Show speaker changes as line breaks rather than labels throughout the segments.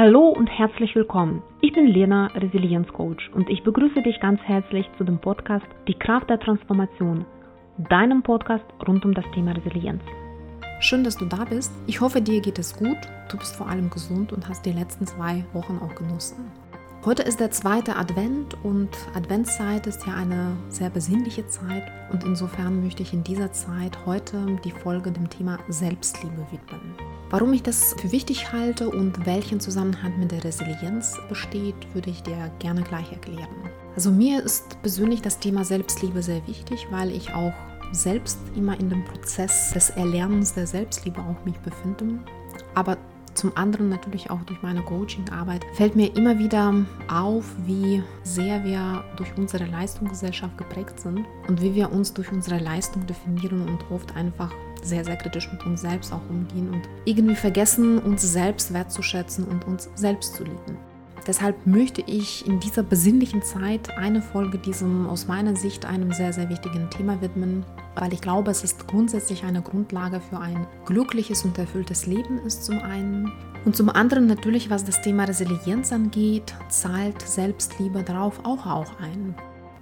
Hallo und herzlich willkommen. Ich bin Lena, Resilienzcoach und ich begrüße dich ganz herzlich zu dem Podcast Die Kraft der Transformation, deinem Podcast rund um das Thema Resilienz.
Schön, dass du da bist. Ich hoffe, dir geht es gut. Du bist vor allem gesund und hast die letzten zwei Wochen auch genossen. Heute ist der zweite Advent und Adventszeit ist ja eine sehr besinnliche Zeit und insofern möchte ich in dieser Zeit heute die Folge dem Thema Selbstliebe widmen. Warum ich das für wichtig halte und welchen Zusammenhang mit der Resilienz besteht, würde ich dir gerne gleich erklären. Also mir ist persönlich das Thema Selbstliebe sehr wichtig, weil ich auch selbst immer in dem Prozess des Erlernens der Selbstliebe auch mich befinde. Aber zum anderen natürlich auch durch meine Coaching-Arbeit fällt mir immer wieder auf, wie sehr wir durch unsere Leistungsgesellschaft geprägt sind und wie wir uns durch unsere Leistung definieren und oft einfach sehr, sehr kritisch mit uns selbst auch umgehen und irgendwie vergessen, uns selbst wertzuschätzen und uns selbst zu lieben. Deshalb möchte ich in dieser besinnlichen Zeit eine Folge diesem aus meiner Sicht einem sehr, sehr wichtigen Thema widmen, weil ich glaube, es ist grundsätzlich eine Grundlage für ein glückliches und erfülltes Leben ist zum einen. Und zum anderen natürlich, was das Thema Resilienz angeht, zahlt Selbstliebe darauf auch, auch ein.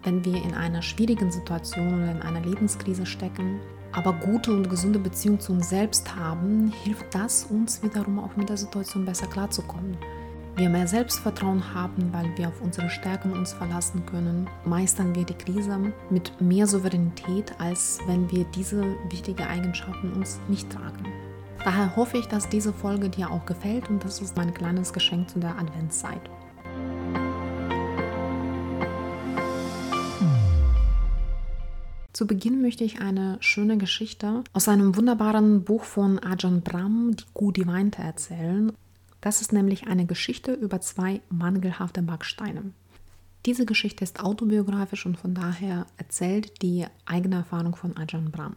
Wenn wir in einer schwierigen Situation oder in einer Lebenskrise stecken, aber gute und gesunde Beziehung zu uns selbst haben, hilft das uns wiederum auch mit der Situation besser klarzukommen wir mehr Selbstvertrauen haben, weil wir auf unsere Stärken uns verlassen können, meistern wir die Krise mit mehr Souveränität, als wenn wir diese wichtigen Eigenschaften uns nicht tragen. Daher hoffe ich, dass diese Folge dir auch gefällt und das ist mein kleines Geschenk zu der Adventszeit. Zu Beginn möchte ich eine schöne Geschichte aus einem wunderbaren Buch von Ajahn Brahm, die Kuh Weinte, erzählen. Das ist nämlich eine Geschichte über zwei mangelhafte Backsteine. Diese Geschichte ist autobiografisch und von daher erzählt die eigene Erfahrung von Ajahn Brahm.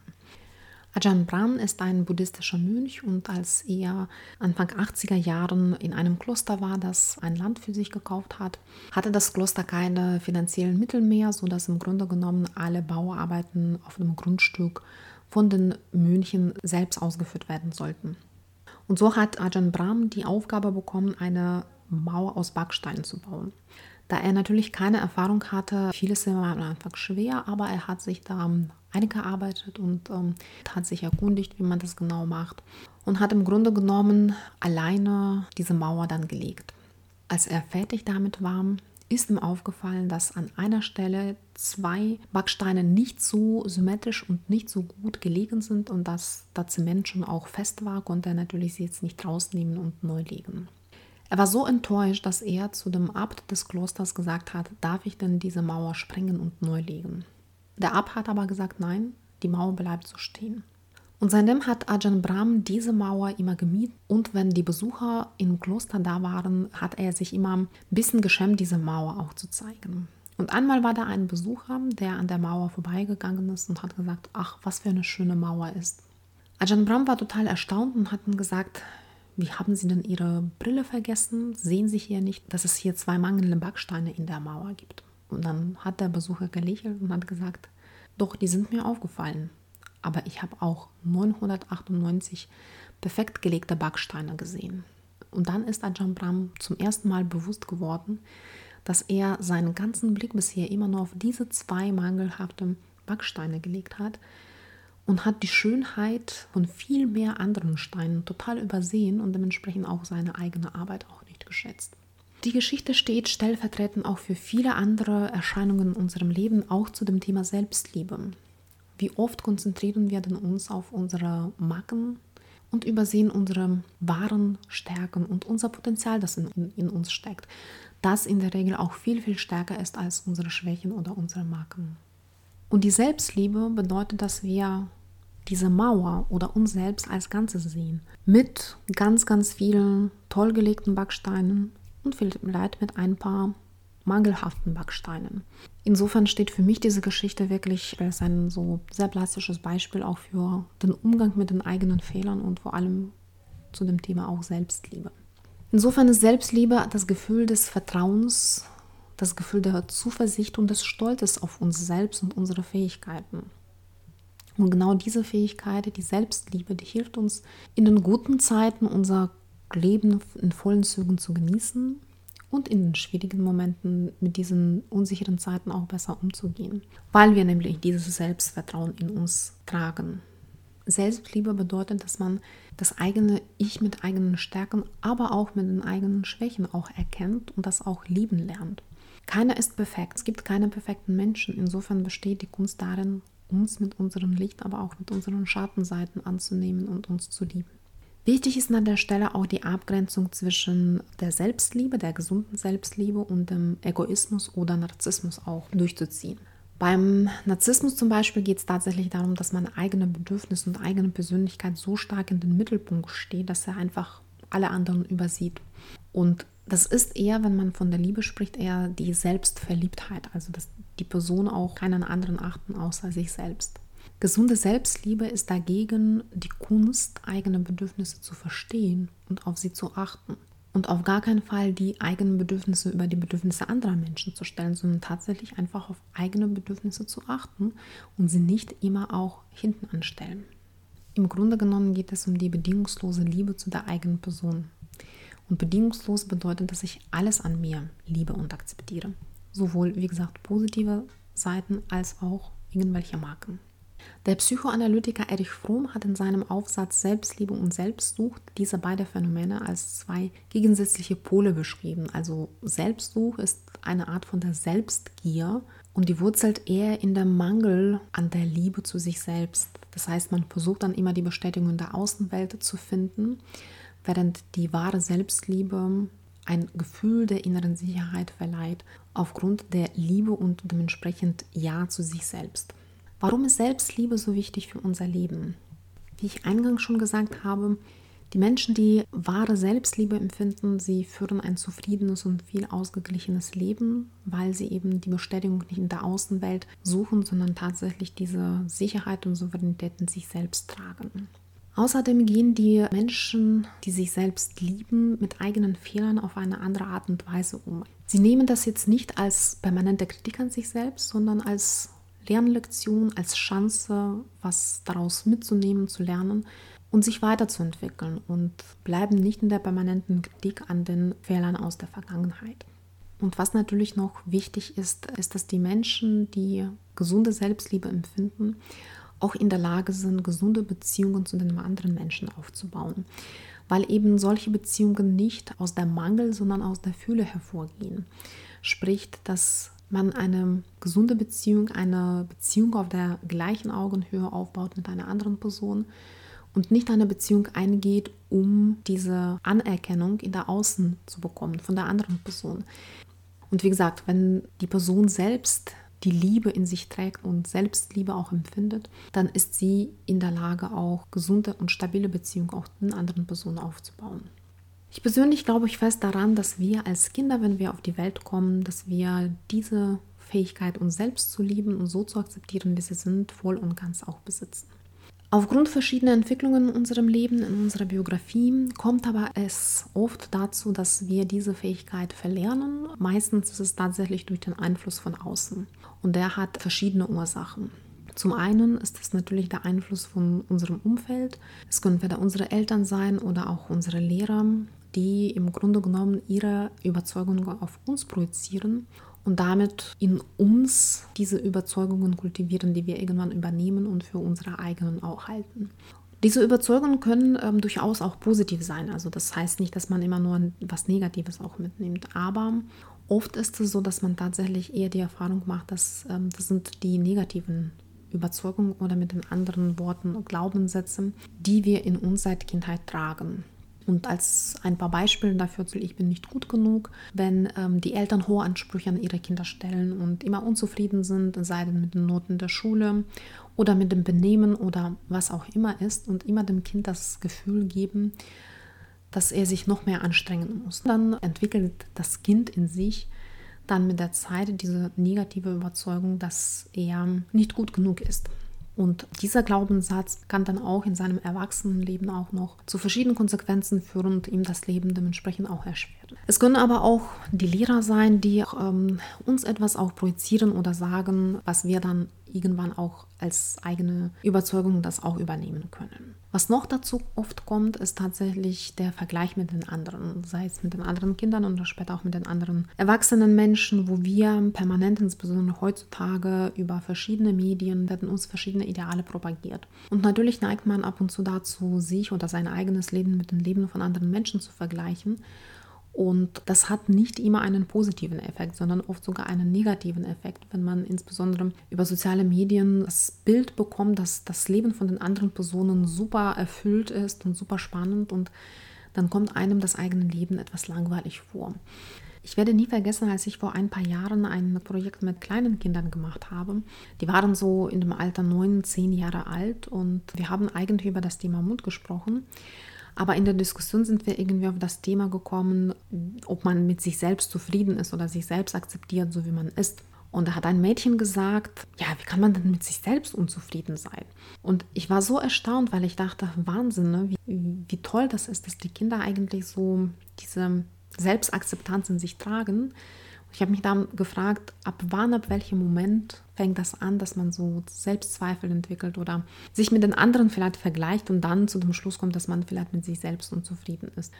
Ajahn Brahm ist ein buddhistischer Mönch und als er Anfang 80er Jahren in einem Kloster war, das ein Land für sich gekauft hat, hatte das Kloster keine finanziellen Mittel mehr, sodass im Grunde genommen alle Bauarbeiten auf dem Grundstück von den Mönchen selbst ausgeführt werden sollten. Und so hat Ajahn Brahm die Aufgabe bekommen, eine Mauer aus Backsteinen zu bauen. Da er natürlich keine Erfahrung hatte, vieles war am Anfang schwer, aber er hat sich da eingearbeitet und ähm, hat sich erkundigt, wie man das genau macht und hat im Grunde genommen alleine diese Mauer dann gelegt. Als er fertig damit war, ist ihm aufgefallen, dass an einer Stelle zwei Backsteine nicht so symmetrisch und nicht so gut gelegen sind und dass der Zement schon auch fest war, konnte er natürlich sie jetzt nicht rausnehmen und neu legen. Er war so enttäuscht, dass er zu dem Abt des Klosters gesagt hat, darf ich denn diese Mauer sprengen und neu legen? Der Abt hat aber gesagt, nein, die Mauer bleibt so stehen. Und seitdem hat Ajahn Brahm diese Mauer immer gemietet und wenn die Besucher im Kloster da waren, hat er sich immer ein bisschen geschämt, diese Mauer auch zu zeigen. Und einmal war da ein Besucher, der an der Mauer vorbeigegangen ist und hat gesagt, ach, was für eine schöne Mauer ist. Ajahn Brahm war total erstaunt und hat dann gesagt, wie haben Sie denn Ihre Brille vergessen? Sehen Sie hier nicht, dass es hier zwei mangelnde Backsteine in der Mauer gibt? Und dann hat der Besucher gelächelt und hat gesagt, doch, die sind mir aufgefallen aber ich habe auch 998 perfekt gelegte Backsteine gesehen. Und dann ist Ajahn Brahm zum ersten Mal bewusst geworden, dass er seinen ganzen Blick bisher immer nur auf diese zwei mangelhaften Backsteine gelegt hat und hat die Schönheit von viel mehr anderen Steinen total übersehen und dementsprechend auch seine eigene Arbeit auch nicht geschätzt. Die Geschichte steht stellvertretend auch für viele andere Erscheinungen in unserem Leben, auch zu dem Thema Selbstliebe. Wie oft konzentrieren wir denn uns auf unsere Macken und übersehen unsere wahren Stärken und unser Potenzial, das in, in, in, uns steckt, das in der Regel auch viel, viel stärker ist als unsere Schwächen oder unsere Macken. Und die Selbstliebe bedeutet, dass wir diese Mauer oder uns selbst als Ganzes sehen, mit ganz, ganz vielen toll gelegten Backsteinen und vielleicht mit ein paar mangelhaften Backsteinen. Insofern steht für mich diese Geschichte wirklich als ein so sehr plastisches Beispiel auch für den Umgang mit den eigenen Fehlern und vor allem zu dem Thema auch Selbstliebe. Insofern ist Selbstliebe das Gefühl des Vertrauens, das Gefühl der Zuversicht und des Stolzes auf uns selbst und unsere Fähigkeiten. Und genau diese Fähigkeit, die Selbstliebe, die hilft uns in den guten Zeiten unser Leben in vollen Zügen zu genießen und in den schwierigen Momenten mit diesen unsicheren Zeiten auch besser umzugehen, weil wir nämlich dieses Selbstvertrauen in uns tragen. Selbstliebe bedeutet, dass man das eigene Ich mit eigenen Stärken, aber auch mit den eigenen Schwächen auch erkennt und das auch lieben lernt. Keiner ist perfekt. Es gibt keine perfekten Menschen. Insofern besteht die Kunst darin, uns mit unserem Licht, aber auch mit unseren Schattenseiten anzunehmen und uns zu lieben. Wichtig ist an der Stelle auch die Abgrenzung zwischen der Selbstliebe, der gesunden Selbstliebe und dem Egoismus oder Narzissmus auch durchzuziehen. Beim Narzissmus zum Beispiel geht es tatsächlich darum, dass man eigene Bedürfnisse und eigene Persönlichkeit so stark in den Mittelpunkt steht, dass er einfach alle anderen übersieht. Und das ist eher, wenn man von der Liebe spricht, eher die Selbstverliebtheit, also dass die Person auch keinen anderen achten außer sich selbst. Gesunde Selbstliebe ist dagegen die Kunst, eigene Bedürfnisse zu verstehen und auf sie zu achten und auf gar keinen Fall die eigenen Bedürfnisse über die Bedürfnisse anderer Menschen zu stellen, sondern tatsächlich einfach auf eigene Bedürfnisse zu achten und sie nicht immer auch hinten anstellen. Im Grunde genommen geht es um die bedingungslose Liebe zu der eigenen Person. Und bedingungslos bedeutet, dass ich alles an mir liebe und akzeptiere. Sowohl, wie gesagt, positive Seiten als auch irgendwelche Marken. Der Psychoanalytiker Erich Fromm hat in seinem Aufsatz Selbstliebe und Selbstsucht diese beiden Phänomene als zwei gegensätzliche Pole beschrieben. Also Selbstsuch ist eine Art von der Selbstgier und die wurzelt eher in dem Mangel an der Liebe zu sich selbst. Das heißt, man versucht dann immer die Bestätigung der Außenwelt zu finden, während die wahre Selbstliebe ein Gefühl der inneren Sicherheit verleiht aufgrund der Liebe und dementsprechend Ja zu sich selbst. Warum ist Selbstliebe so wichtig für unser Leben? Wie ich eingangs schon gesagt habe, die Menschen, die wahre Selbstliebe empfinden, sie führen ein zufriedenes und viel ausgeglichenes Leben, weil sie eben die Bestätigung nicht in der Außenwelt suchen, sondern tatsächlich diese Sicherheit und Souveränität in sich selbst tragen. Außerdem gehen die Menschen, die sich selbst lieben, mit eigenen Fehlern auf eine andere Art und Weise um. Sie nehmen das jetzt nicht als permanente Kritik an sich selbst, sondern als Lernlektion, als Chance, was daraus mitzunehmen, zu lernen und sich weiterzuentwickeln und bleiben nicht in der permanenten Kritik an den Fehlern aus der Vergangenheit. Und was natürlich noch wichtig ist, ist, dass die Menschen, die gesunde Selbstliebe empfinden, auch in der Lage sind, gesunde Beziehungen zu den anderen Menschen aufzubauen. Weil eben solche Beziehungen nicht aus der Mangel, sondern aus der Fühle hervorgehen. Sprich, dass man eine gesunde Beziehung, eine Beziehung auf der gleichen Augenhöhe aufbaut mit einer anderen Person und nicht eine Beziehung eingeht, um diese Anerkennung in der Außen zu bekommen von der anderen Person. Und wie gesagt, wenn die Person selbst die Liebe in sich trägt und Selbstliebe auch empfindet, dann ist sie in der Lage, auch gesunde und stabile Beziehungen auch den anderen Personen aufzubauen. Ich persönlich glaube ich fest daran, dass wir als Kinder, wenn wir auf die Welt kommen, dass wir diese Fähigkeit, uns selbst zu lieben und so zu akzeptieren, wie sie sind, voll und ganz auch besitzen. Aufgrund verschiedener Entwicklungen in unserem Leben, in unserer Biografie, kommt aber es oft dazu, dass wir diese Fähigkeit verlernen. Meistens ist es tatsächlich durch den Einfluss von außen. Und der hat verschiedene Ursachen. Zum einen ist es natürlich der Einfluss von unserem Umfeld. Es können entweder unsere Eltern sein oder auch unsere Lehrer, die im Grunde genommen ihre Überzeugungen auf uns projizieren und damit in uns diese Überzeugungen kultivieren, die wir irgendwann übernehmen und für unsere eigenen auch halten. Diese Überzeugungen können ähm, durchaus auch positiv sein. Also das heißt nicht, dass man immer nur was Negatives auch mitnimmt. Aber oft ist es so, dass man tatsächlich eher die Erfahrung macht, dass ähm, das sind die negativen Überzeugungen oder mit den anderen Worten Glaubenssätze, die wir in uns seit Kindheit tragen. Und als ein paar Beispiele dafür, ich bin nicht gut genug, wenn ähm, die Eltern hohe Ansprüche an ihre Kinder stellen und immer unzufrieden sind, sei denn mit den Noten der Schule oder mit dem Benehmen oder was auch immer ist und immer dem Kind das Gefühl geben, dass er sich noch mehr anstrengen muss. Dann entwickelt das Kind in sich dann mit der Zeit diese negative Überzeugung, dass er nicht gut genug ist. Und dieser Glaubenssatz kann dann auch in seinem Erwachsenenleben auch noch zu verschiedenen Konsequenzen führen und ihm das Leben dementsprechend auch erschweren. Es können aber auch die Lehrer sein, die ähm, uns etwas auch projizieren oder sagen, was wir dann irgendwann auch als eigene Überzeugung das auch übernehmen können. Was noch dazu oft kommt, ist tatsächlich der Vergleich mit den anderen, sei es mit den anderen Kindern oder später auch mit den anderen erwachsenen Menschen, wo wir permanent, insbesondere heutzutage, über verschiedene Medien werden uns verschiedene Ideale propagiert. Und natürlich neigt man ab und zu dazu, sich oder sein eigenes Leben mit dem Leben von anderen Menschen zu vergleichen. Und das hat nicht immer einen positiven Effekt, sondern oft sogar einen negativen Effekt, wenn man insbesondere über soziale Medien das Bild bekommt, dass das Leben von den anderen Personen super erfüllt ist und super spannend und dann kommt einem das eigene Leben etwas langweilig vor. Ich werde nie vergessen, als ich vor ein paar Jahren ein Projekt mit kleinen Kindern gemacht habe. Die waren so in dem Alter neun, zehn Jahre alt und wir haben eigentlich über das Thema Mut gesprochen. Aber in der Diskussion sind wir irgendwie auf das Thema gekommen, ob man mit sich selbst zufrieden ist oder sich selbst akzeptiert, so wie man ist. Und da hat ein Mädchen gesagt, ja, wie kann man denn mit sich selbst unzufrieden sein? Und ich war so erstaunt, weil ich dachte, Wahnsinn, ne? wie, wie toll das ist, dass die Kinder eigentlich so diese Selbstakzeptanz in sich tragen ich habe mich dann gefragt, ab wann, ab welchem Moment fängt das an, dass man so Selbstzweifel entwickelt oder sich mit den anderen vielleicht vergleicht und dann zu dem Schluss kommt, dass man vielleicht mit sich selbst unzufrieden ist.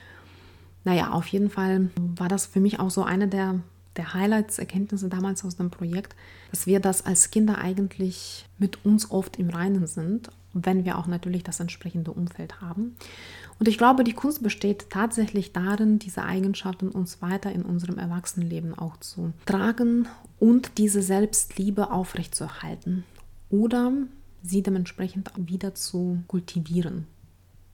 Naja, auf jeden Fall war das für mich auch so eine der, der Highlights, Erkenntnisse damals aus dem Projekt, dass wir das als Kinder eigentlich mit uns oft im Reinen sind, wenn wir auch natürlich das entsprechende Umfeld haben. Und ich glaube, die Kunst besteht tatsächlich darin, diese Eigenschaften uns weiter in unserem Erwachsenenleben auch zu tragen und diese Selbstliebe aufrechtzuerhalten oder sie dementsprechend wieder zu kultivieren.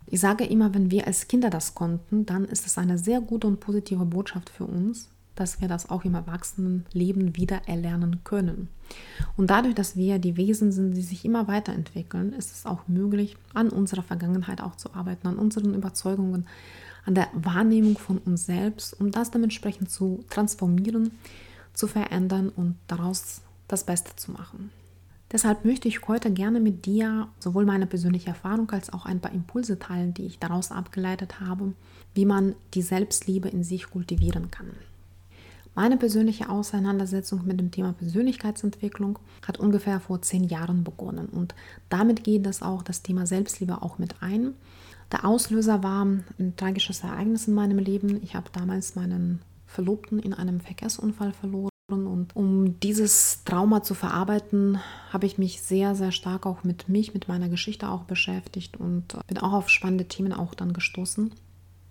Ich sage immer, wenn wir als Kinder das konnten, dann ist es eine sehr gute und positive Botschaft für uns, dass wir das auch im Erwachsenenleben wieder erlernen können. Und dadurch, dass wir die Wesen sind, die sich immer weiterentwickeln, ist es auch möglich, an unserer Vergangenheit auch zu arbeiten, an unseren Überzeugungen, an der Wahrnehmung von uns selbst, um das dementsprechend zu transformieren, zu verändern und daraus das Beste zu machen. Deshalb möchte ich heute gerne mit dir sowohl meine persönliche Erfahrung als auch ein paar Impulse teilen, die ich daraus abgeleitet habe, wie man die Selbstliebe in sich kultivieren kann. Meine persönliche Auseinandersetzung mit dem Thema Persönlichkeitsentwicklung hat ungefähr vor zehn Jahren begonnen und damit geht es auch das Thema Selbstliebe auch mit ein. Der Auslöser war ein tragisches Ereignis in meinem Leben. Ich habe damals meinen Verlobten in einem Verkehrsunfall verloren. Und um dieses Trauma zu verarbeiten, habe ich mich sehr, sehr stark auch mit mich, mit meiner Geschichte auch beschäftigt und bin auch auf spannende Themen auch dann gestoßen.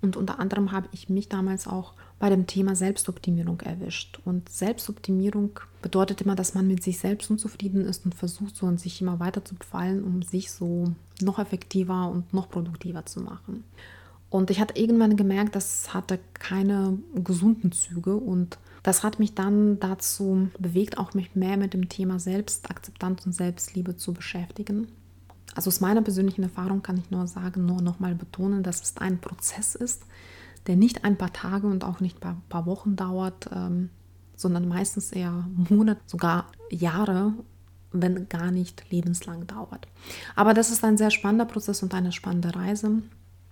Und unter anderem habe ich mich damals auch bei dem Thema Selbstoptimierung erwischt. Und Selbstoptimierung bedeutet immer, dass man mit sich selbst unzufrieden ist und versucht, so an sich immer weiter zu befallen, um sich so noch effektiver und noch produktiver zu machen. Und ich hatte irgendwann gemerkt, das hatte keine gesunden Züge und das hat mich dann dazu bewegt, auch mich mehr mit dem Thema Selbstakzeptanz und Selbstliebe zu beschäftigen. Also aus meiner persönlichen Erfahrung kann ich nur sagen, nur nochmal betonen, dass es ein Prozess ist, der nicht ein paar Tage und auch nicht ein paar Wochen dauert, ähm, sondern meistens eher Monate, sogar Jahre, wenn gar nicht lebenslang dauert. Aber das ist ein sehr spannender Prozess und eine spannende Reise.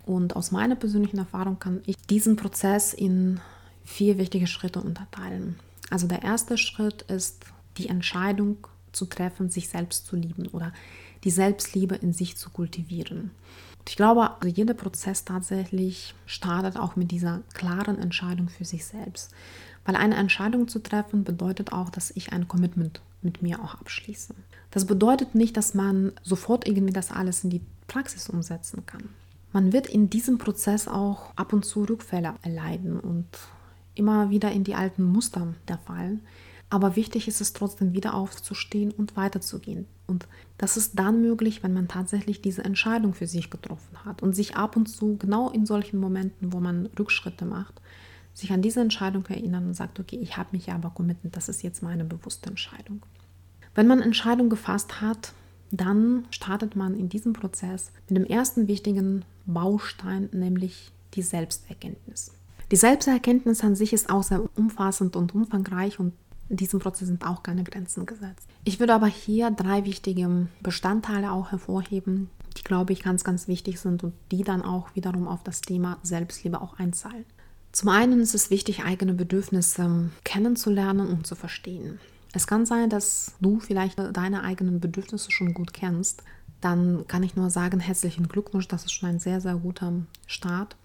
Und aus meiner persönlichen Erfahrung kann ich diesen Prozess in vier wichtige Schritte unterteilen. Also der erste Schritt ist die Entscheidung zu treffen, sich selbst zu lieben oder die Selbstliebe in sich zu kultivieren. Ich glaube, also jeder Prozess tatsächlich startet auch mit dieser klaren Entscheidung für sich selbst. Weil eine Entscheidung zu treffen bedeutet auch, dass ich ein Commitment mit mir auch abschließe. Das bedeutet nicht, dass man sofort irgendwie das alles in die Praxis umsetzen kann. Man wird in diesem Prozess auch ab und zu Rückfälle erleiden und immer wieder in die alten Muster der fallen. Aber wichtig ist es trotzdem wieder aufzustehen und weiterzugehen. Und das ist dann möglich, wenn man tatsächlich diese Entscheidung für sich getroffen hat und sich ab und zu genau in solchen Momenten, wo man Rückschritte macht, sich an diese Entscheidung erinnern und sagt, okay, ich habe mich ja aber committed, das ist jetzt meine bewusste Entscheidung. Wenn man Entscheidung gefasst hat, dann startet man in diesem Prozess mit dem ersten wichtigen Baustein, nämlich die Selbsterkenntnis. Die Selbsterkenntnis an sich ist auch sehr umfassend und umfangreich und diesem Prozess sind auch keine Grenzen gesetzt. Ich würde aber hier drei wichtige Bestandteile auch hervorheben, die, glaube ich, ganz, ganz wichtig sind und die dann auch wiederum auf das Thema Selbstliebe auch einzahlen. Zum einen ist es wichtig, eigene Bedürfnisse kennenzulernen und zu verstehen. Es kann sein, dass du vielleicht deine eigenen Bedürfnisse schon gut kennst. Dann kann ich nur sagen, herzlichen Glückwunsch, das ist schon ein sehr, sehr guter Start.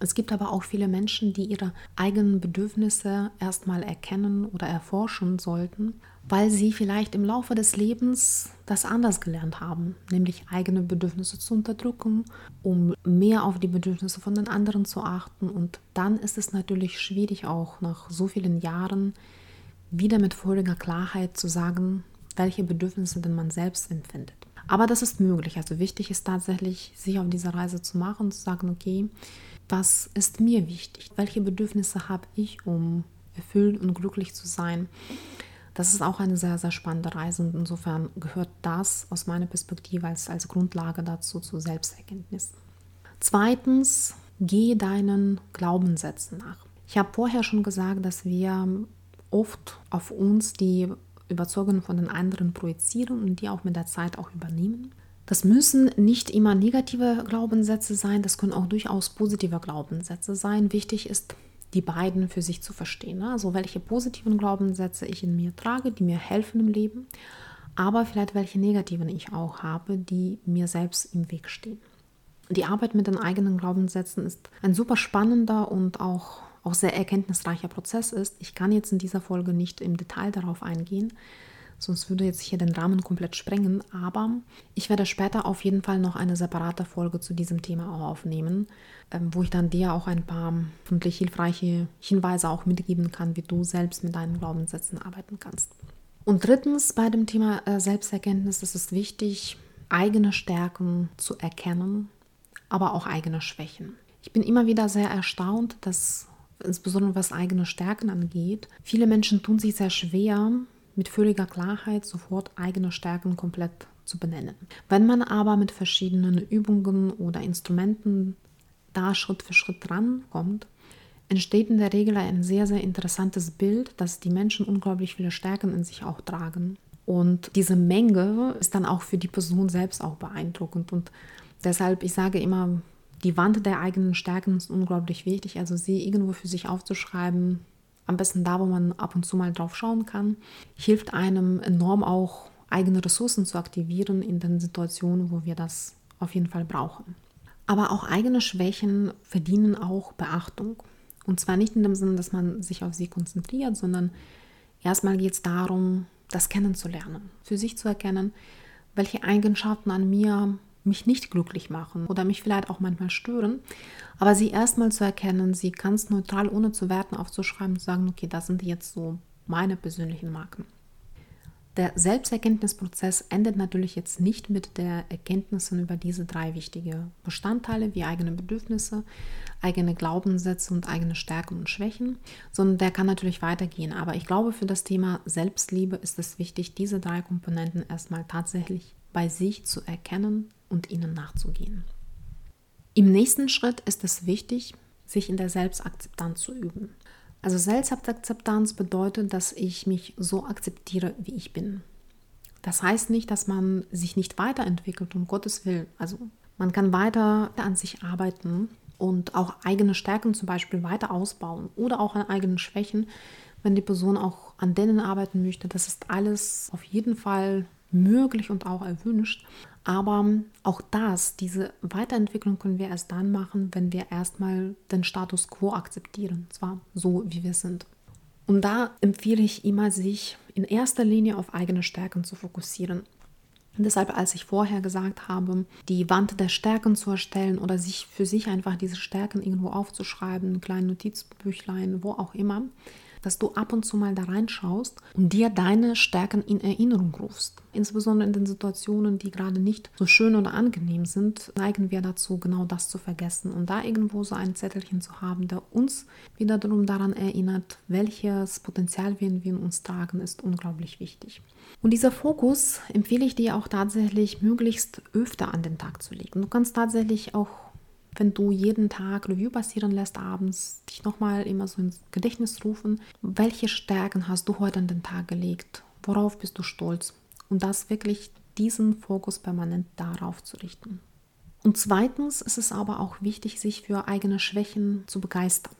Es gibt aber auch viele Menschen, die ihre eigenen Bedürfnisse erstmal erkennen oder erforschen sollten, weil sie vielleicht im Laufe des Lebens das anders gelernt haben, nämlich eigene Bedürfnisse zu unterdrücken, um mehr auf die Bedürfnisse von den anderen zu achten. Und dann ist es natürlich schwierig, auch nach so vielen Jahren wieder mit völliger Klarheit zu sagen, welche Bedürfnisse denn man selbst empfindet. Aber das ist möglich. Also wichtig ist tatsächlich, sich auf diese Reise zu machen und zu sagen, okay, was ist mir wichtig? Welche Bedürfnisse habe ich, um erfüllt und glücklich zu sein? Das ist auch eine sehr, sehr spannende Reise und insofern gehört das aus meiner Perspektive als, als Grundlage dazu zur Selbsterkenntnis. Zweitens, gehe deinen Glaubenssätzen nach. Ich habe vorher schon gesagt, dass wir oft auf uns die Überzeugungen von den anderen projizieren und die auch mit der Zeit auch übernehmen. Das müssen nicht immer negative Glaubenssätze sein, das können auch durchaus positive Glaubenssätze sein. Wichtig ist, die beiden für sich zu verstehen. Ne? Also welche positiven Glaubenssätze ich in mir trage, die mir helfen im Leben, aber vielleicht welche negativen ich auch habe, die mir selbst im Weg stehen. Die Arbeit mit den eigenen Glaubenssätzen ist ein super spannender und auch, auch sehr erkenntnisreicher Prozess ist. Ich kann jetzt in dieser Folge nicht im Detail darauf eingehen, sonst würde jetzt hier den Rahmen komplett sprengen. Aber ich werde später auf jeden Fall noch eine separate Folge zu diesem Thema auch aufnehmen, ähm, wo ich dann dir auch ein paar hoffentlich hilfreiche Hinweise auch mitgeben kann, wie du selbst mit deinen Glaubenssätzen arbeiten kannst. Und drittens bei dem Thema äh, Selbsterkenntnis ist es wichtig, eigene Stärken zu erkennen, aber auch eigene Schwächen. Ich bin immer wieder sehr erstaunt, dass insbesondere was eigene Stärken angeht, viele Menschen tun sich sehr schwer, mit völliger Klarheit sofort eigene Stärken komplett zu benennen. Wenn man aber mit verschiedenen Übungen oder Instrumenten da Schritt für Schritt drankommt, entsteht in der Regel ein sehr, sehr interessantes Bild, dass die Menschen unglaublich viele Stärken in sich auch tragen. Und diese Menge ist dann auch für die Person selbst auch beeindruckend. Und deshalb, ich sage immer, die Wand der eigenen Stärken ist unglaublich wichtig. Also sie irgendwo für sich aufzuschreiben, am besten da, wo man ab und zu mal drauf schauen kann, hilft einem enorm auch eigene Ressourcen zu aktivieren in den Situationen, wo wir das auf jeden Fall brauchen. Aber auch eigene Schwächen verdienen auch Beachtung. Und zwar nicht in dem Sinne, dass man sich auf sie konzentriert, sondern erstmal geht es darum, das kennenzulernen, für sich zu erkennen, welche Eigenschaften an mir mich nicht glücklich machen oder mich vielleicht auch manchmal stören. Aber sie erstmal zu erkennen, sie ganz neutral, ohne zu werten, aufzuschreiben zu sagen, okay, das sind jetzt so meine persönlichen Marken. Der Selbsterkenntnisprozess endet natürlich jetzt nicht mit der Erkenntnissen über diese drei wichtige Bestandteile wie eigene Bedürfnisse, eigene Glaubenssätze und eigene Stärken und Schwächen, sondern der kann natürlich weitergehen. Aber ich glaube, für das Thema Selbstliebe ist es wichtig, diese drei Komponenten erstmal tatsächlich bei sich zu erkennen und ihnen nachzugehen. Im nächsten Schritt ist es wichtig, sich in der Selbstakzeptanz zu üben. Also Selbstakzeptanz bedeutet, dass ich mich so akzeptiere, wie ich bin. Das heißt nicht, dass man sich nicht weiterentwickelt, um Gottes Willen. Also man kann weiter an sich arbeiten und auch eigene Stärken zum Beispiel weiter ausbauen oder auch an eigenen Schwächen, wenn die Person auch an denen arbeiten möchte. Das ist alles auf jeden Fall möglich und auch erwünscht. Aber auch das, diese Weiterentwicklung können wir erst dann machen, wenn wir erstmal den Status quo akzeptieren, zwar so, wie wir sind. Und da empfehle ich immer, sich in erster Linie auf eigene Stärken zu fokussieren. Und deshalb, als ich vorher gesagt habe, die Wand der Stärken zu erstellen oder sich für sich einfach diese Stärken irgendwo aufzuschreiben, ein Notizbüchlein, wo auch immer, dass du ab und zu mal da reinschaust und dir deine Stärken in Erinnerung rufst. Insbesondere in den Situationen, die gerade nicht so schön oder angenehm sind, neigen wir dazu, genau das zu vergessen. Und da irgendwo so ein Zettelchen zu haben, der uns wiederum daran erinnert, welches Potenzial wir in uns tragen, ist unglaublich wichtig. Und dieser Fokus empfehle ich dir auch tatsächlich möglichst öfter an den Tag zu legen. Du kannst tatsächlich auch wenn du jeden Tag Review passieren lässt abends, dich nochmal immer so ins Gedächtnis rufen, welche Stärken hast du heute an den Tag gelegt, worauf bist du stolz und das wirklich diesen Fokus permanent darauf zu richten. Und zweitens ist es aber auch wichtig, sich für eigene Schwächen zu begeistern.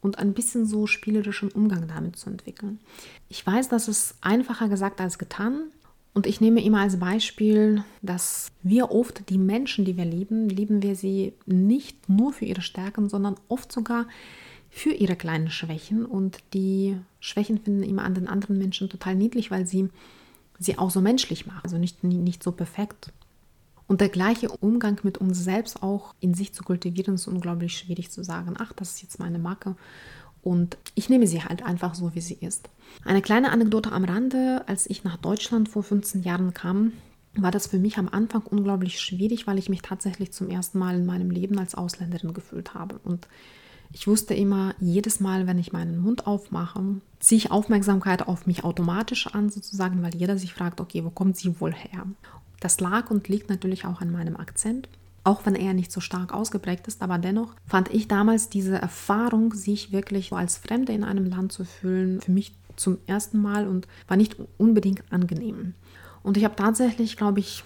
und ein bisschen so spielerischen Umgang damit zu entwickeln. Ich weiß, das ist einfacher gesagt als getan. Und ich nehme immer als Beispiel, dass wir oft die Menschen, die wir lieben, lieben wir sie nicht nur für ihre Stärken, sondern oft sogar für ihre kleinen Schwächen. Und die Schwächen finden immer an den anderen Menschen total niedlich, weil sie sie auch so menschlich machen, also nicht, nicht so perfekt. Und der gleiche Umgang mit uns selbst auch in sich zu kultivieren, ist unglaublich schwierig zu sagen, ach, das ist jetzt meine Marke. Und ich nehme sie halt einfach so, wie sie ist. Eine kleine Anekdote am Rande, als ich nach Deutschland vor 15 Jahren kam, war das für mich am Anfang unglaublich schwierig, weil ich mich tatsächlich zum ersten Mal in meinem Leben als Ausländerin gefühlt habe. Und ich wusste immer, jedes Mal, wenn ich meinen Mund aufmache, ziehe ich Aufmerksamkeit auf mich automatisch an, sozusagen, weil jeder sich fragt, okay, wo kommt sie wohl her? Das lag und liegt natürlich auch an meinem Akzent. Auch wenn er nicht so stark ausgeprägt ist, aber dennoch fand ich damals diese Erfahrung, sich wirklich als Fremde in einem Land zu fühlen, für mich zum ersten Mal und war nicht unbedingt angenehm. Und ich habe tatsächlich, glaube ich,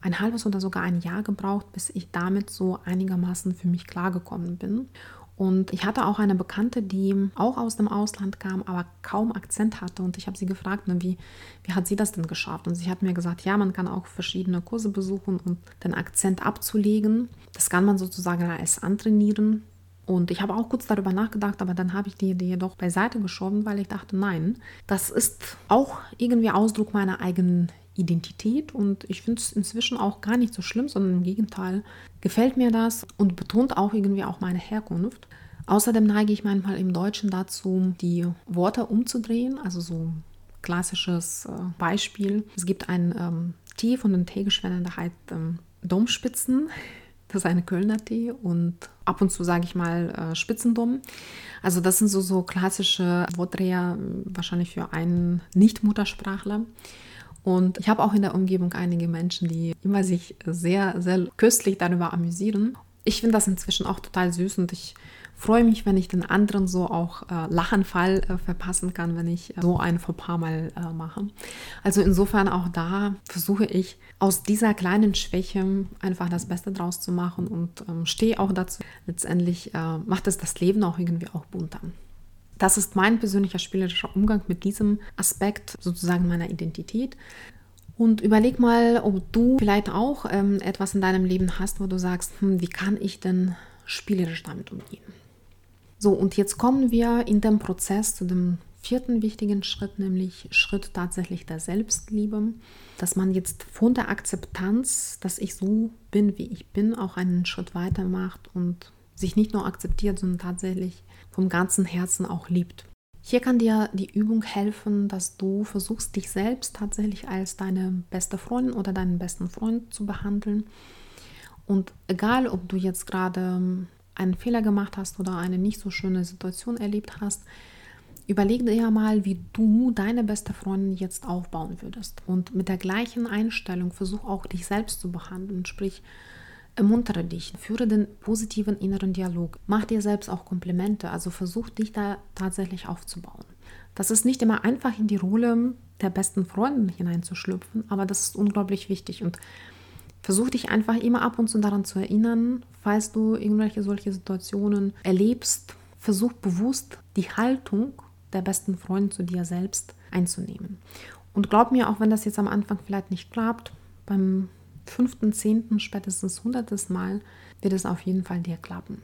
ein halbes oder sogar ein Jahr gebraucht, bis ich damit so einigermaßen für mich klargekommen bin. Und ich hatte auch eine Bekannte, die auch aus dem Ausland kam, aber kaum Akzent hatte. Und ich habe sie gefragt, wie, wie hat sie das denn geschafft? Und sie hat mir gesagt, ja, man kann auch verschiedene Kurse besuchen, um den Akzent abzulegen. Das kann man sozusagen als antrainieren. Und ich habe auch kurz darüber nachgedacht, aber dann habe ich die Idee doch beiseite geschoben, weil ich dachte, nein, das ist auch irgendwie Ausdruck meiner eigenen Identität und ich finde es inzwischen auch gar nicht so schlimm, sondern im Gegenteil gefällt mir das und betont auch irgendwie auch meine Herkunft. Außerdem neige ich manchmal im Deutschen dazu, die Worte umzudrehen, also so klassisches äh, Beispiel. Es gibt ein ähm, Tee von den Teegeschwendern, der heißt ähm, Domspitzen. Das ist eine Kölner Tee und ab und zu sage ich mal äh, Spitzendom. Also das sind so, so klassische Wortdreher, wahrscheinlich für einen Nicht-Muttersprachler. Und ich habe auch in der Umgebung einige Menschen, die immer sich sehr, sehr köstlich darüber amüsieren. Ich finde das inzwischen auch total süß und ich freue mich, wenn ich den anderen so auch äh, Lachenfall äh, verpassen kann, wenn ich äh, so ein Fauxpas mal äh, mache. Also insofern auch da versuche ich aus dieser kleinen Schwäche einfach das Beste draus zu machen und ähm, stehe auch dazu. Letztendlich äh, macht es das Leben auch irgendwie auch bunter. Das ist mein persönlicher spielerischer Umgang mit diesem Aspekt sozusagen meiner Identität. Und überleg mal, ob du vielleicht auch ähm, etwas in deinem Leben hast, wo du sagst, hm, wie kann ich denn spielerisch damit umgehen? So, und jetzt kommen wir in dem Prozess zu dem vierten wichtigen Schritt, nämlich Schritt tatsächlich der Selbstliebe, dass man jetzt von der Akzeptanz, dass ich so bin, wie ich bin, auch einen Schritt weiter macht und sich nicht nur akzeptiert, sondern tatsächlich vom ganzen Herzen auch liebt. Hier kann dir die Übung helfen, dass du versuchst, dich selbst tatsächlich als deine beste Freundin oder deinen besten Freund zu behandeln. Und egal, ob du jetzt gerade einen Fehler gemacht hast oder eine nicht so schöne Situation erlebt hast, überleg dir mal, wie du deine beste Freundin jetzt aufbauen würdest. Und mit der gleichen Einstellung versuch auch dich selbst zu behandeln. Sprich, Ermuntere dich, führe den positiven inneren Dialog. Mach dir selbst auch Komplimente, also versuch dich da tatsächlich aufzubauen. Das ist nicht immer einfach in die Rolle der besten Freundin hineinzuschlüpfen, aber das ist unglaublich wichtig und versuch dich einfach immer ab und zu daran zu erinnern, falls du irgendwelche solche Situationen erlebst, versuch bewusst die Haltung der besten Freundin zu dir selbst einzunehmen. Und glaub mir, auch wenn das jetzt am Anfang vielleicht nicht klappt, beim fünften, zehnten, spätestens hundertes Mal wird es auf jeden Fall dir klappen.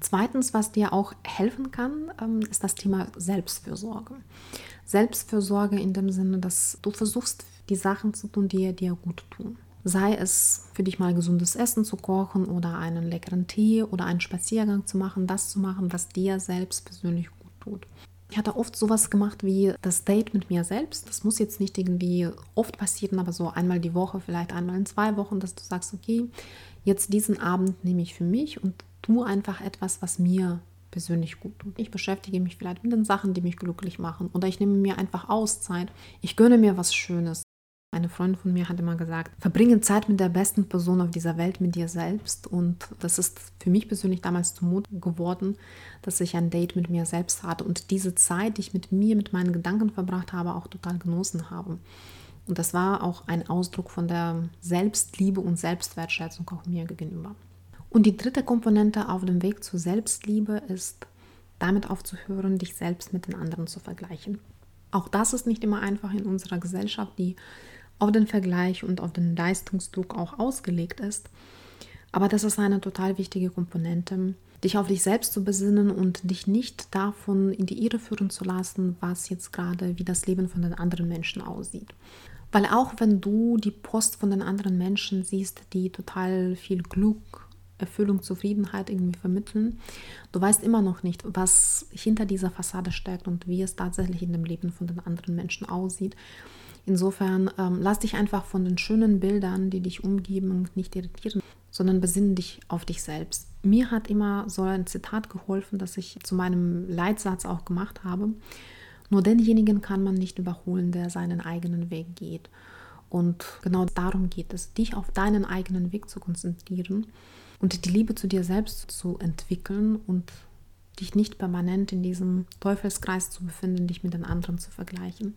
Zweitens, was dir auch helfen kann, ähm, ist das Thema Selbstfürsorge. Selbstfürsorge in dem Sinne, dass du versuchst, die Sachen zu tun, die dir gut tun. Sei es für dich mal gesundes Essen zu kochen oder einen leckeren Tee oder einen Spaziergang zu machen, das zu machen, was dir selbst persönlich gut tut. Ich hatte oft sowas gemacht wie das Date mit mir selbst. Das muss jetzt nicht irgendwie oft passieren, aber so einmal die Woche, vielleicht einmal in zwei Wochen, dass du sagst, okay, jetzt diesen Abend nehme ich für mich und tu einfach etwas, was mir persönlich gut tut. Ich beschäftige mich vielleicht mit den Sachen, die mich glücklich machen oder ich nehme mir einfach Auszeit. Ich gönne mir was Schönes. Eine Freundin von mir hat immer gesagt, verbringe Zeit mit der besten Person auf dieser Welt, mit dir selbst. Und das ist für mich persönlich damals zumut geworden, dass ich ein Date mit mir selbst hatte und diese Zeit, die ich mit mir, mit meinen Gedanken verbracht habe, auch total genossen habe. Und das war auch ein Ausdruck von der Selbstliebe und Selbstwertschätzung auch mir gegenüber. Und die dritte Komponente auf dem Weg zur Selbstliebe ist damit aufzuhören, dich selbst mit den anderen zu vergleichen. Auch das ist nicht immer einfach in unserer Gesellschaft, die auf den Vergleich und auf den Leistungsdruck auch ausgelegt ist. Aber das ist eine total wichtige Komponente, dich auf dich selbst zu besinnen und dich nicht davon in die Irre führen zu lassen, was jetzt gerade, wie das Leben von den anderen Menschen aussieht. Weil auch wenn du die Post von den anderen Menschen siehst, die total viel Glück, Erfüllung, Zufriedenheit irgendwie vermitteln, du weißt immer noch nicht, was hinter dieser Fassade steckt und wie es tatsächlich in dem Leben von den anderen Menschen aussieht. Insofern ähm, lass dich einfach von den schönen Bildern, die dich umgeben, nicht irritieren, sondern besinne dich auf dich selbst. Mir hat immer so ein Zitat geholfen, das ich zu meinem Leitsatz auch gemacht habe. Nur denjenigen kann man nicht überholen, der seinen eigenen Weg geht. Und genau darum geht es, dich auf deinen eigenen Weg zu konzentrieren und die Liebe zu dir selbst zu entwickeln und dich nicht permanent in diesem Teufelskreis zu befinden, dich mit den anderen zu vergleichen.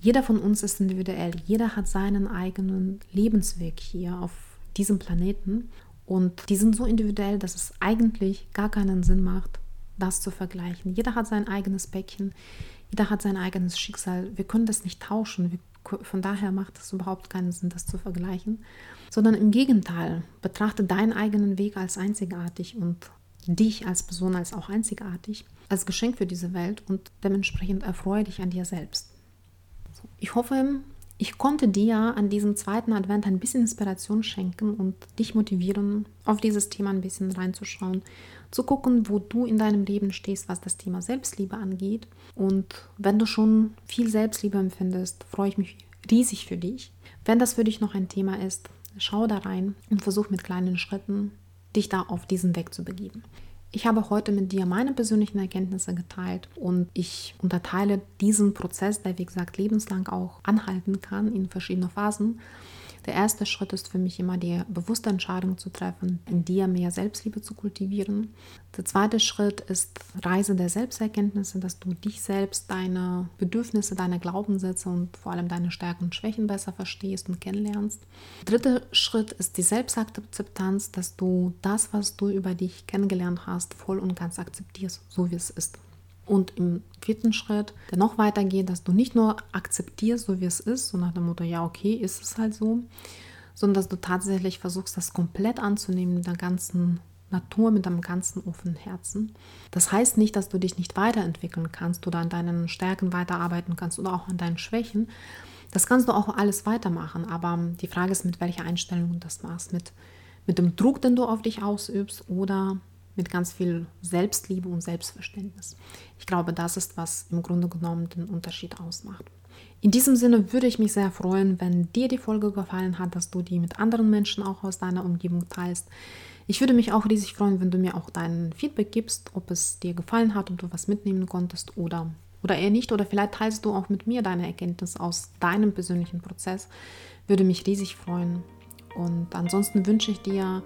Jeder von uns ist individuell, jeder hat seinen eigenen Lebensweg hier auf diesem Planeten und die sind so individuell, dass es eigentlich gar keinen Sinn macht, das zu vergleichen. Jeder hat sein eigenes Päckchen, jeder hat sein eigenes Schicksal. Wir können das nicht tauschen. Wir, von daher macht es überhaupt keinen Sinn, das zu vergleichen. Sondern im Gegenteil, betrachte deinen eigenen Weg als einzigartig und dich als Person als auch einzigartig, als Geschenk für diese Welt und dementsprechend erfreue dich an dir selbst. Ich hoffe, ich konnte dir an diesem zweiten Advent ein bisschen Inspiration schenken und dich motivieren, auf dieses Thema ein bisschen reinzuschauen, zu gucken, wo du in deinem Leben stehst, was das Thema Selbstliebe angeht. Und wenn du schon viel Selbstliebe empfindest, freue ich mich riesig für dich. Wenn das für dich noch ein Thema ist, schau da rein und versuch mit kleinen Schritten, dich da auf diesen Weg zu begeben. Ich habe heute mit dir meine persönlichen Erkenntnisse geteilt und ich unterteile diesen Prozess, der wie gesagt lebenslang auch anhalten kann in verschiedene Phasen. Der erste Schritt ist für mich immer die bewusste Entscheidung zu treffen, in dir mehr Selbstliebe zu kultivieren. Der zweite Schritt ist Reise der Selbsterkenntnisse, dass du dich selbst, deine Bedürfnisse, deine Glaubenssätze und vor allem deine Stärken und Schwächen besser verstehst und kennenlernst. Der dritte Schritt ist die Selbstakzeptanz, dass du das, was du über dich kennengelernt hast, voll und ganz akzeptierst, so wie es ist. Und im vierten Schritt, der noch weitergeht, dass du nicht nur akzeptierst, so wie es ist, so nach dem Motto, ja, okay, ist es halt so, sondern dass du tatsächlich versuchst, das komplett anzunehmen mit der ganzen Natur, mit deinem ganzen offenen Herzen. Das heißt nicht, dass du dich nicht weiterentwickeln kannst oder an deinen Stärken weiterarbeiten kannst oder auch an deinen Schwächen. Das kannst du auch alles weitermachen, aber die Frage ist, mit welcher Einstellung du das machst. Mit, mit dem Druck, den du auf dich ausübst oder mit ganz viel Selbstliebe und Selbstverständnis. Ich glaube, das ist, was im Grunde genommen den Unterschied ausmacht. In diesem Sinne würde ich mich sehr freuen, wenn dir die Folge gefallen hat, dass du die mit anderen Menschen auch aus deiner Umgebung teilst. Ich würde mich auch riesig freuen, wenn du mir auch dein Feedback gibst, ob es dir gefallen hat und du was mitnehmen konntest oder, oder eher nicht. Oder vielleicht teilst du auch mit mir deine Erkenntnis aus deinem persönlichen Prozess. Würde mich riesig freuen. Und ansonsten wünsche ich dir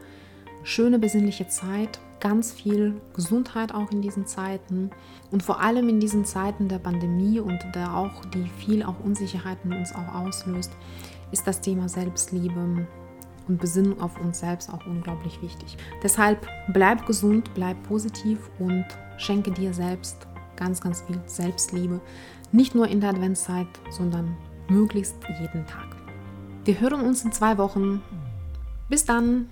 schöne besinnliche Zeit ganz viel Gesundheit auch in diesen Zeiten und vor allem in diesen Zeiten der Pandemie und der auch, die viel auch Unsicherheiten uns auch auslöst, ist das Thema Selbstliebe und Besinnung auf uns selbst auch unglaublich wichtig. Deshalb bleib gesund, bleib positiv und schenke dir selbst ganz, ganz viel Selbstliebe. Nicht nur in der Adventszeit, sondern möglichst jeden Tag. Wir hören uns in zwei Wochen. Bis dann!